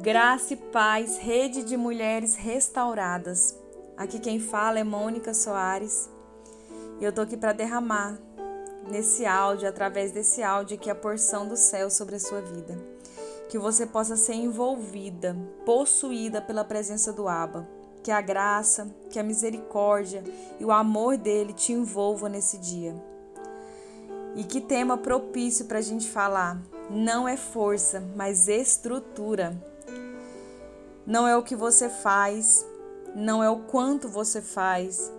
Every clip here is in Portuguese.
Graça e paz, rede de mulheres restauradas. Aqui quem fala é Mônica Soares e eu tô aqui para derramar nesse áudio, através desse áudio aqui, a porção do céu sobre a sua vida. Que você possa ser envolvida, possuída pela presença do Abba. Que a graça, que a misericórdia e o amor dele te envolva nesse dia. E que tema propício para a gente falar. Não é força, mas estrutura. Não é o que você faz, não é o quanto você faz,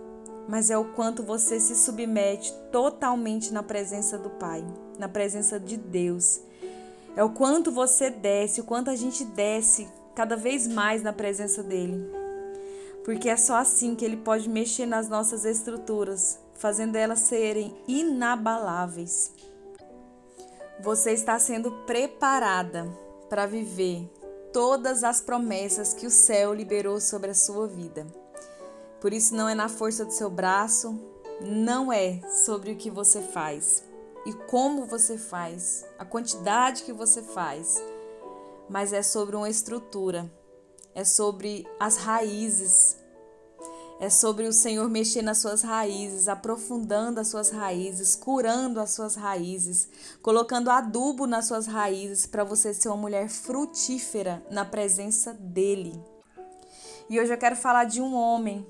mas é o quanto você se submete totalmente na presença do Pai, na presença de Deus. É o quanto você desce, o quanto a gente desce cada vez mais na presença dele. Porque é só assim que ele pode mexer nas nossas estruturas, fazendo elas serem inabaláveis. Você está sendo preparada para viver todas as promessas que o céu liberou sobre a sua vida. Por isso, não é na força do seu braço, não é sobre o que você faz e como você faz, a quantidade que você faz, mas é sobre uma estrutura, é sobre as raízes é sobre o Senhor mexer nas suas raízes, aprofundando as suas raízes, curando as suas raízes, colocando adubo nas suas raízes para você ser uma mulher frutífera na presença dele. E hoje eu quero falar de um homem,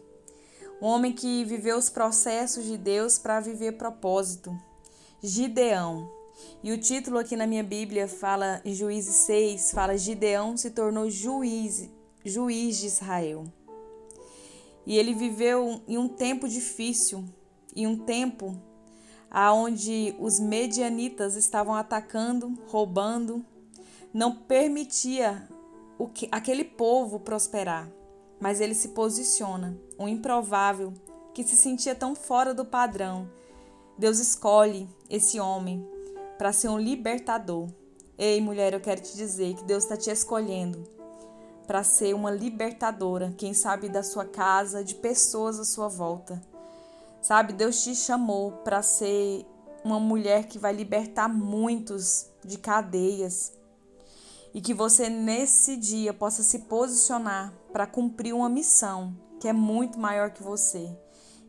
um homem que viveu os processos de Deus para viver propósito. Gideão. E o título aqui na minha Bíblia fala em Juízes 6, fala Gideão se tornou juiz, juiz de Israel. E ele viveu em um tempo difícil, em um tempo aonde os medianitas estavam atacando, roubando, não permitia o que, aquele povo prosperar. Mas ele se posiciona, um improvável que se sentia tão fora do padrão. Deus escolhe esse homem para ser um libertador. Ei, mulher, eu quero te dizer que Deus está te escolhendo para ser uma libertadora, quem sabe da sua casa, de pessoas à sua volta. Sabe, Deus te chamou para ser uma mulher que vai libertar muitos de cadeias. E que você nesse dia possa se posicionar para cumprir uma missão que é muito maior que você.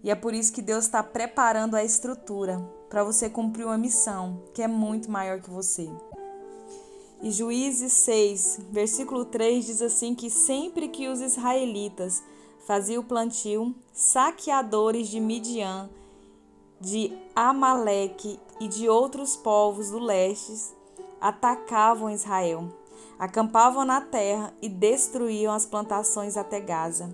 E é por isso que Deus está preparando a estrutura para você cumprir uma missão que é muito maior que você. E Juízes 6, versículo 3 diz assim que sempre que os israelitas faziam o plantio, saqueadores de Midian, de Amaleque e de outros povos do leste atacavam Israel, acampavam na terra e destruíam as plantações até Gaza.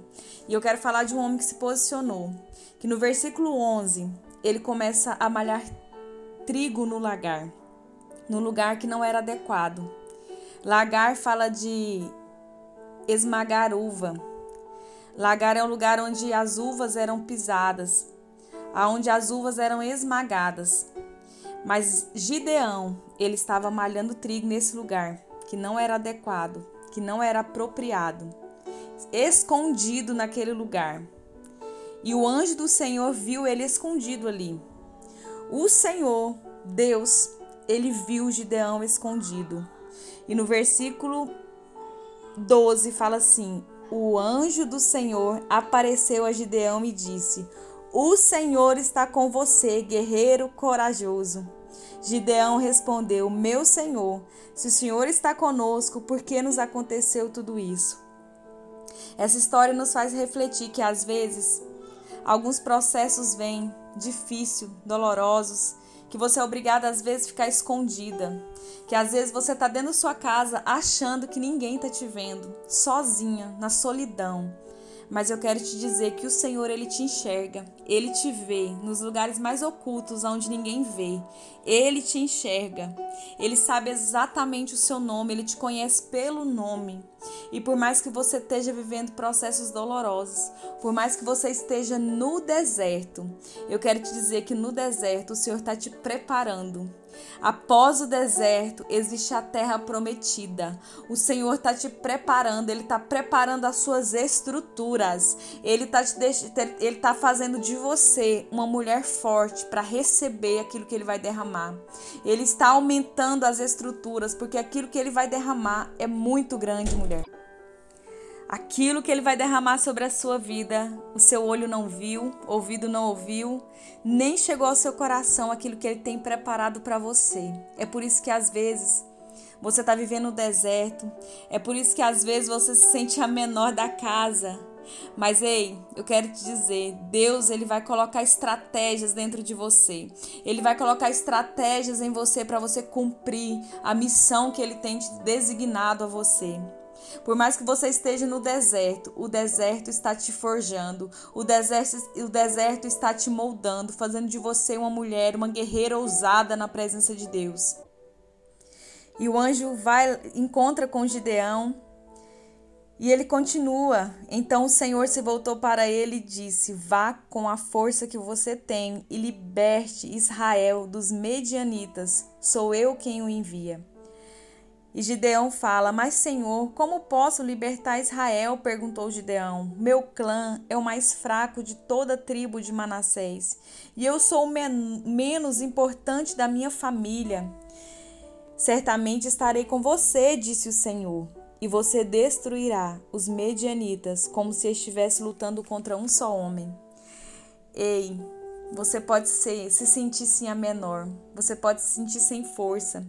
E eu quero falar de um homem que se posicionou, que no versículo 11 ele começa a malhar trigo no lagar no lugar que não era adequado. Lagar fala de esmagar uva. Lagar é um lugar onde as uvas eram pisadas, aonde as uvas eram esmagadas. Mas Gideão, ele estava malhando trigo nesse lugar que não era adequado, que não era apropriado, escondido naquele lugar. E o anjo do Senhor viu ele escondido ali. O Senhor, Deus, ele viu Gideão escondido. E no versículo 12 fala assim: O anjo do Senhor apareceu a Gideão e disse: O Senhor está com você, guerreiro corajoso. Gideão respondeu: Meu Senhor, se o Senhor está conosco, por que nos aconteceu tudo isso? Essa história nos faz refletir que às vezes alguns processos vêm difíceis, dolorosos, que você é obrigada às vezes a ficar escondida, que às vezes você está dentro da sua casa achando que ninguém está te vendo, sozinha, na solidão. Mas eu quero te dizer que o Senhor ele te enxerga, ele te vê nos lugares mais ocultos onde ninguém vê. Ele te enxerga. Ele sabe exatamente o seu nome, ele te conhece pelo nome. E por mais que você esteja vivendo processos dolorosos, por mais que você esteja no deserto, eu quero te dizer que no deserto o Senhor está te preparando. Após o deserto, existe a terra prometida. O Senhor está te preparando, Ele está preparando as suas estruturas. Ele está tá fazendo de você uma mulher forte para receber aquilo que Ele vai derramar. Ele está aumentando as estruturas, porque aquilo que Ele vai derramar é muito grande, mulher. Aquilo que ele vai derramar sobre a sua vida, o seu olho não viu, ouvido não ouviu, nem chegou ao seu coração aquilo que ele tem preparado para você. É por isso que às vezes você está vivendo no deserto, é por isso que às vezes você se sente a menor da casa. Mas ei, eu quero te dizer, Deus ele vai colocar estratégias dentro de você. Ele vai colocar estratégias em você para você cumprir a missão que ele tem designado a você. Por mais que você esteja no deserto, o deserto está te forjando, o deserto, o deserto está te moldando, fazendo de você uma mulher, uma guerreira ousada na presença de Deus. E o anjo vai encontra com Gideão e ele continua. Então o Senhor se voltou para ele e disse: Vá com a força que você tem e liberte Israel dos medianitas. Sou eu quem o envia. E Gideão fala: Mas, Senhor, como posso libertar Israel? perguntou Gideão. Meu clã é o mais fraco de toda a tribo de Manassés, e eu sou o men menos importante da minha família. Certamente estarei com você, disse o Senhor, e você destruirá os medianitas como se estivesse lutando contra um só homem. Ei, você pode ser, se sentir sim a menor, você pode se sentir sem força,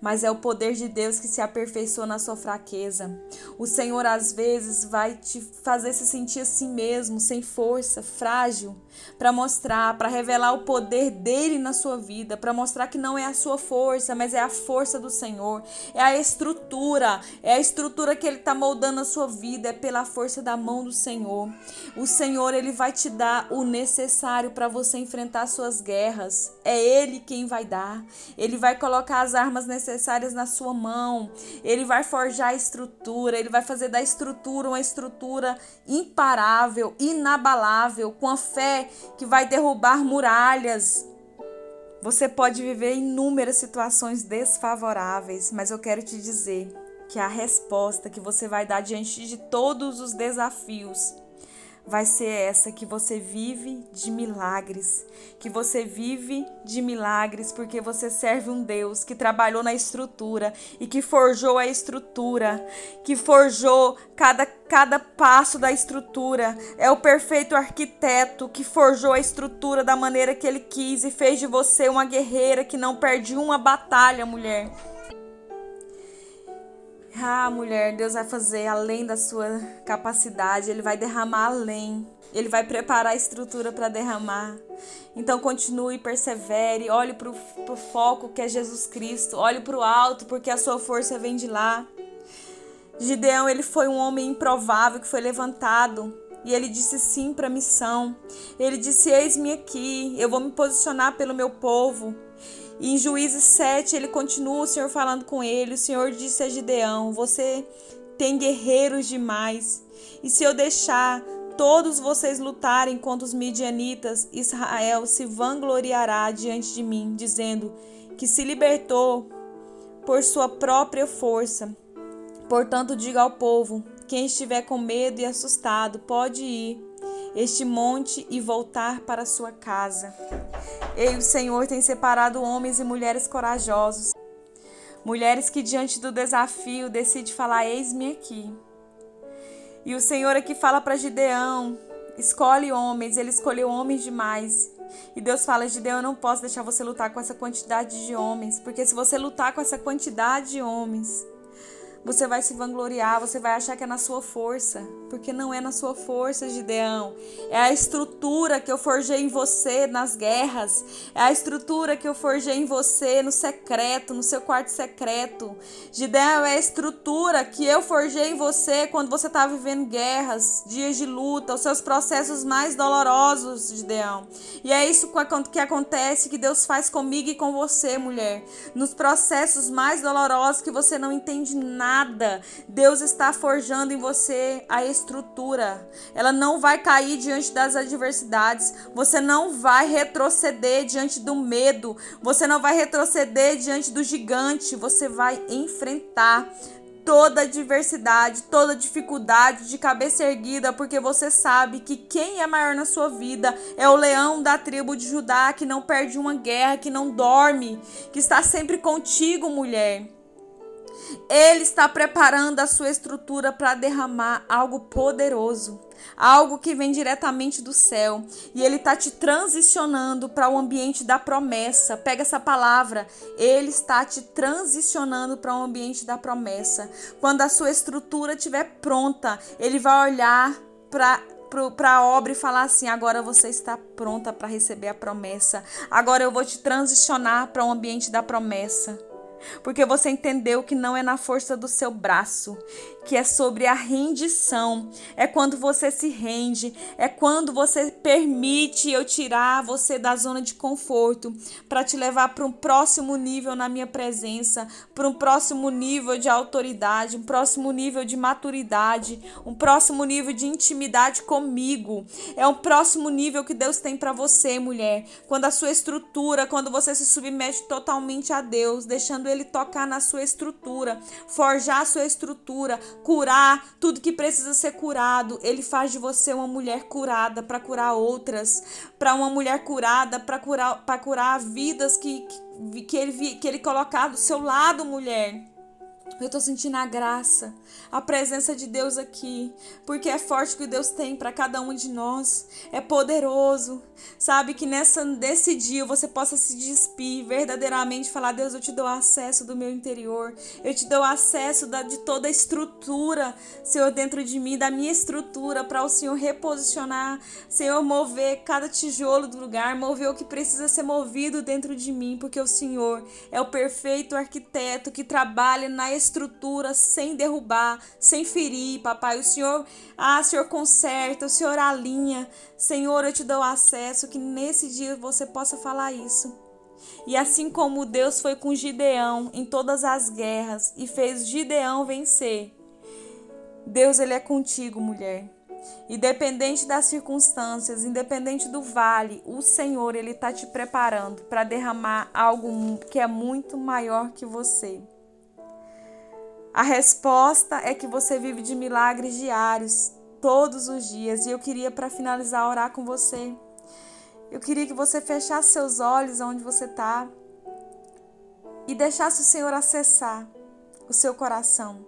mas é o poder de Deus que se aperfeiçoa na sua fraqueza. O Senhor às vezes vai te fazer se sentir assim mesmo, sem força, frágil, para mostrar, para revelar o poder dele na sua vida, para mostrar que não é a sua força, mas é a força do Senhor, é a estrutura, é a estrutura que ele está moldando a sua vida, é pela força da mão do Senhor. O Senhor ele vai te dar o necessário para você enfrentar suas guerras. É ele quem vai dar. Ele vai colocar as armas necessárias na sua mão. Ele vai forjar a estrutura. Ele vai fazer da estrutura uma estrutura imparável, inabalável, com a fé que vai derrubar muralhas. Você pode viver inúmeras situações desfavoráveis, mas eu quero te dizer que a resposta que você vai dar diante de todos os desafios vai ser essa que você vive de milagres, que você vive de milagres porque você serve um Deus que trabalhou na estrutura e que forjou a estrutura, que forjou cada cada passo da estrutura. É o perfeito arquiteto que forjou a estrutura da maneira que ele quis e fez de você uma guerreira que não perde uma batalha, mulher. Ah, mulher, Deus vai fazer além da sua capacidade, Ele vai derramar além. Ele vai preparar a estrutura para derramar. Então continue, persevere, olhe para o foco que é Jesus Cristo, olhe para o alto, porque a sua força vem de lá. Gideão, ele foi um homem improvável que foi levantado e ele disse sim para a missão. Ele disse: Eis-me aqui, eu vou me posicionar pelo meu povo. E em Juízes 7, ele continua, o Senhor falando com ele. O Senhor disse a Gideão: Você tem guerreiros demais. E se eu deixar todos vocês lutarem contra os midianitas, Israel se vangloriará diante de mim, dizendo que se libertou por sua própria força. Portanto, diga ao povo: quem estiver com medo e assustado, pode ir este monte e voltar para sua casa. Ei, o Senhor tem separado homens e mulheres corajosos, mulheres que diante do desafio decidem falar: Eis-me aqui. E o Senhor aqui fala para Gideão: escolhe homens, ele escolheu homens demais. E Deus fala: Gideão, eu não posso deixar você lutar com essa quantidade de homens, porque se você lutar com essa quantidade de homens, você vai se vangloriar, você vai achar que é na sua força, porque não é na sua força, Gideão. É a estrutura que eu forjei em você nas guerras, é a estrutura que eu forjei em você no secreto, no seu quarto secreto. Gideão é a estrutura que eu forjei em você quando você está vivendo guerras, dias de luta, os seus processos mais dolorosos, Gideão. E é isso que acontece que Deus faz comigo e com você, mulher, nos processos mais dolorosos que você não entende nada nada. Deus está forjando em você a estrutura. Ela não vai cair diante das adversidades. Você não vai retroceder diante do medo. Você não vai retroceder diante do gigante. Você vai enfrentar toda adversidade, toda dificuldade de cabeça erguida, porque você sabe que quem é maior na sua vida é o leão da tribo de Judá, que não perde uma guerra, que não dorme, que está sempre contigo, mulher. Ele está preparando a sua estrutura para derramar algo poderoso, algo que vem diretamente do céu, e ele está te transicionando para o ambiente da promessa. Pega essa palavra, ele está te transicionando para o ambiente da promessa. Quando a sua estrutura estiver pronta, ele vai olhar para para a obra e falar assim: agora você está pronta para receber a promessa. Agora eu vou te transicionar para o um ambiente da promessa porque você entendeu que não é na força do seu braço, que é sobre a rendição. É quando você se rende, é quando você permite eu tirar você da zona de conforto para te levar para um próximo nível na minha presença, para um próximo nível de autoridade, um próximo nível de maturidade, um próximo nível de intimidade comigo. É um próximo nível que Deus tem para você, mulher. Quando a sua estrutura, quando você se submete totalmente a Deus, deixando ele tocar na sua estrutura, forjar a sua estrutura, curar tudo que precisa ser curado. Ele faz de você uma mulher curada para curar outras, para uma mulher curada para curar para curar vidas que, que que ele que ele colocar do seu lado, mulher. Eu tô sentindo a graça, a presença de Deus aqui, porque é forte que Deus tem para cada um de nós. É poderoso. Sabe que nessa nesse dia você possa se despir verdadeiramente, falar: "Deus, eu te dou acesso do meu interior. Eu te dou acesso da, de toda a estrutura, Senhor, dentro de mim, da minha estrutura para o Senhor reposicionar, Senhor, mover cada tijolo do lugar, mover o que precisa ser movido dentro de mim, porque o Senhor é o perfeito arquiteto que trabalha na estrutura sem derrubar, sem ferir, papai. O Senhor, ah, Senhor conserta, o Senhor alinha. Senhor, eu te dou acesso que nesse dia você possa falar isso. E assim como Deus foi com Gideão em todas as guerras e fez Gideão vencer, Deus ele é contigo, mulher. Independente das circunstâncias, independente do vale, o Senhor ele está te preparando para derramar algo que é muito maior que você. A resposta é que você vive de milagres diários, todos os dias. E eu queria, para finalizar, orar com você. Eu queria que você fechasse seus olhos onde você está e deixasse o Senhor acessar o seu coração.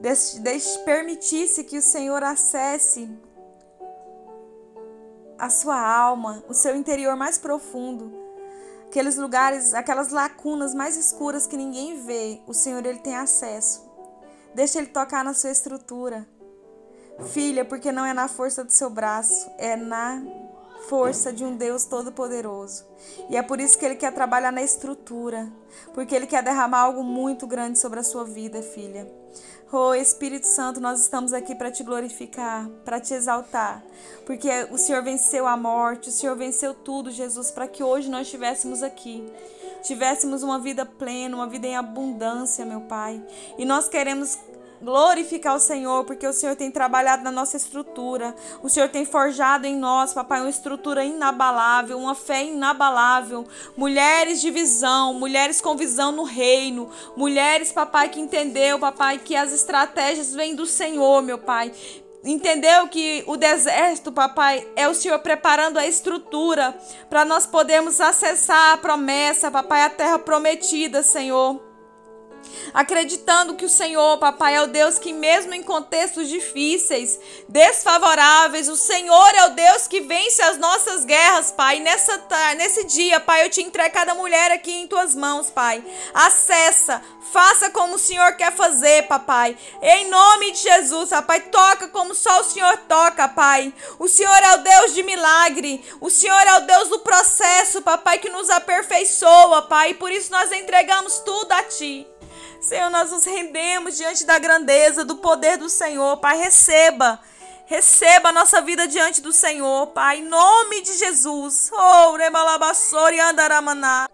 Deixe, deixe, permitisse que o Senhor acesse a sua alma, o seu interior mais profundo aqueles lugares, aquelas lacunas mais escuras que ninguém vê, o Senhor ele tem acesso. Deixa ele tocar na sua estrutura. Filha, porque não é na força do seu braço, é na força de um Deus todo-poderoso. E é por isso que ele quer trabalhar na estrutura, porque ele quer derramar algo muito grande sobre a sua vida, filha. Oh Espírito Santo, nós estamos aqui para te glorificar, para te exaltar, porque o Senhor venceu a morte, o Senhor venceu tudo, Jesus, para que hoje nós estivéssemos aqui, tivéssemos uma vida plena, uma vida em abundância, meu Pai. E nós queremos glorificar o Senhor, porque o Senhor tem trabalhado na nossa estrutura. O Senhor tem forjado em nós, papai, uma estrutura inabalável, uma fé inabalável. Mulheres de visão, mulheres com visão no reino. Mulheres, papai, que entendeu, papai, que as estratégias vêm do Senhor, meu pai entendeu que o deserto, papai, é o Senhor preparando a estrutura para nós podermos acessar a promessa, papai, a terra prometida, Senhor acreditando que o Senhor, papai, é o Deus que, mesmo em contextos difíceis, desfavoráveis, o Senhor é o Deus que vence as nossas guerras, pai. Nessa, nesse dia, pai, eu te entrego cada mulher aqui em tuas mãos, pai. Acessa, faça como o Senhor quer fazer, papai. Em nome de Jesus, papai, toca como só o Senhor toca, pai. O Senhor é o Deus de milagre, o Senhor é o Deus do processo, papai, que nos aperfeiçoa, pai. Por isso nós entregamos tudo a ti. Senhor, nós nos rendemos diante da grandeza, do poder do Senhor. Pai, receba. Receba a nossa vida diante do Senhor, Pai, em nome de Jesus. Oh, remalabassori andaramaná.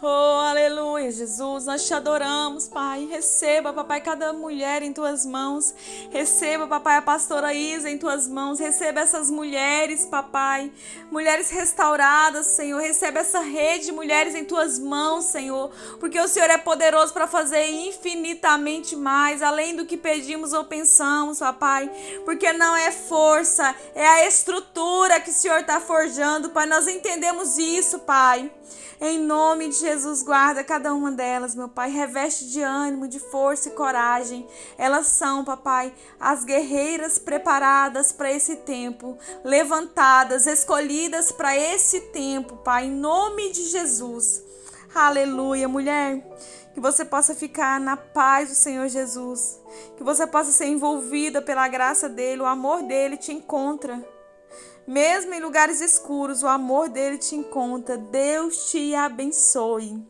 Oh, aleluia, Jesus, nós te adoramos, Pai. Receba, papai, cada mulher em tuas mãos. Receba, papai, a pastora Isa em tuas mãos. Receba essas mulheres, papai. Mulheres restauradas, Senhor. Receba essa rede de mulheres em tuas mãos, Senhor. Porque o Senhor é poderoso para fazer infinitamente mais, além do que pedimos ou pensamos, papai. Porque não é força, é a estrutura que o Senhor está forjando, Pai. Nós entendemos isso, Pai. Em nome de Jesus, guarda cada uma delas, meu Pai. Reveste de ânimo, de força e coragem. Elas são, papai, as guerreiras preparadas para esse tempo, levantadas, escolhidas para esse tempo, Pai. Em nome de Jesus. Aleluia, mulher. Que você possa ficar na paz do Senhor Jesus. Que você possa ser envolvida pela graça dele, o amor dele te encontra. Mesmo em lugares escuros, o amor dele te encontra. Deus te abençoe.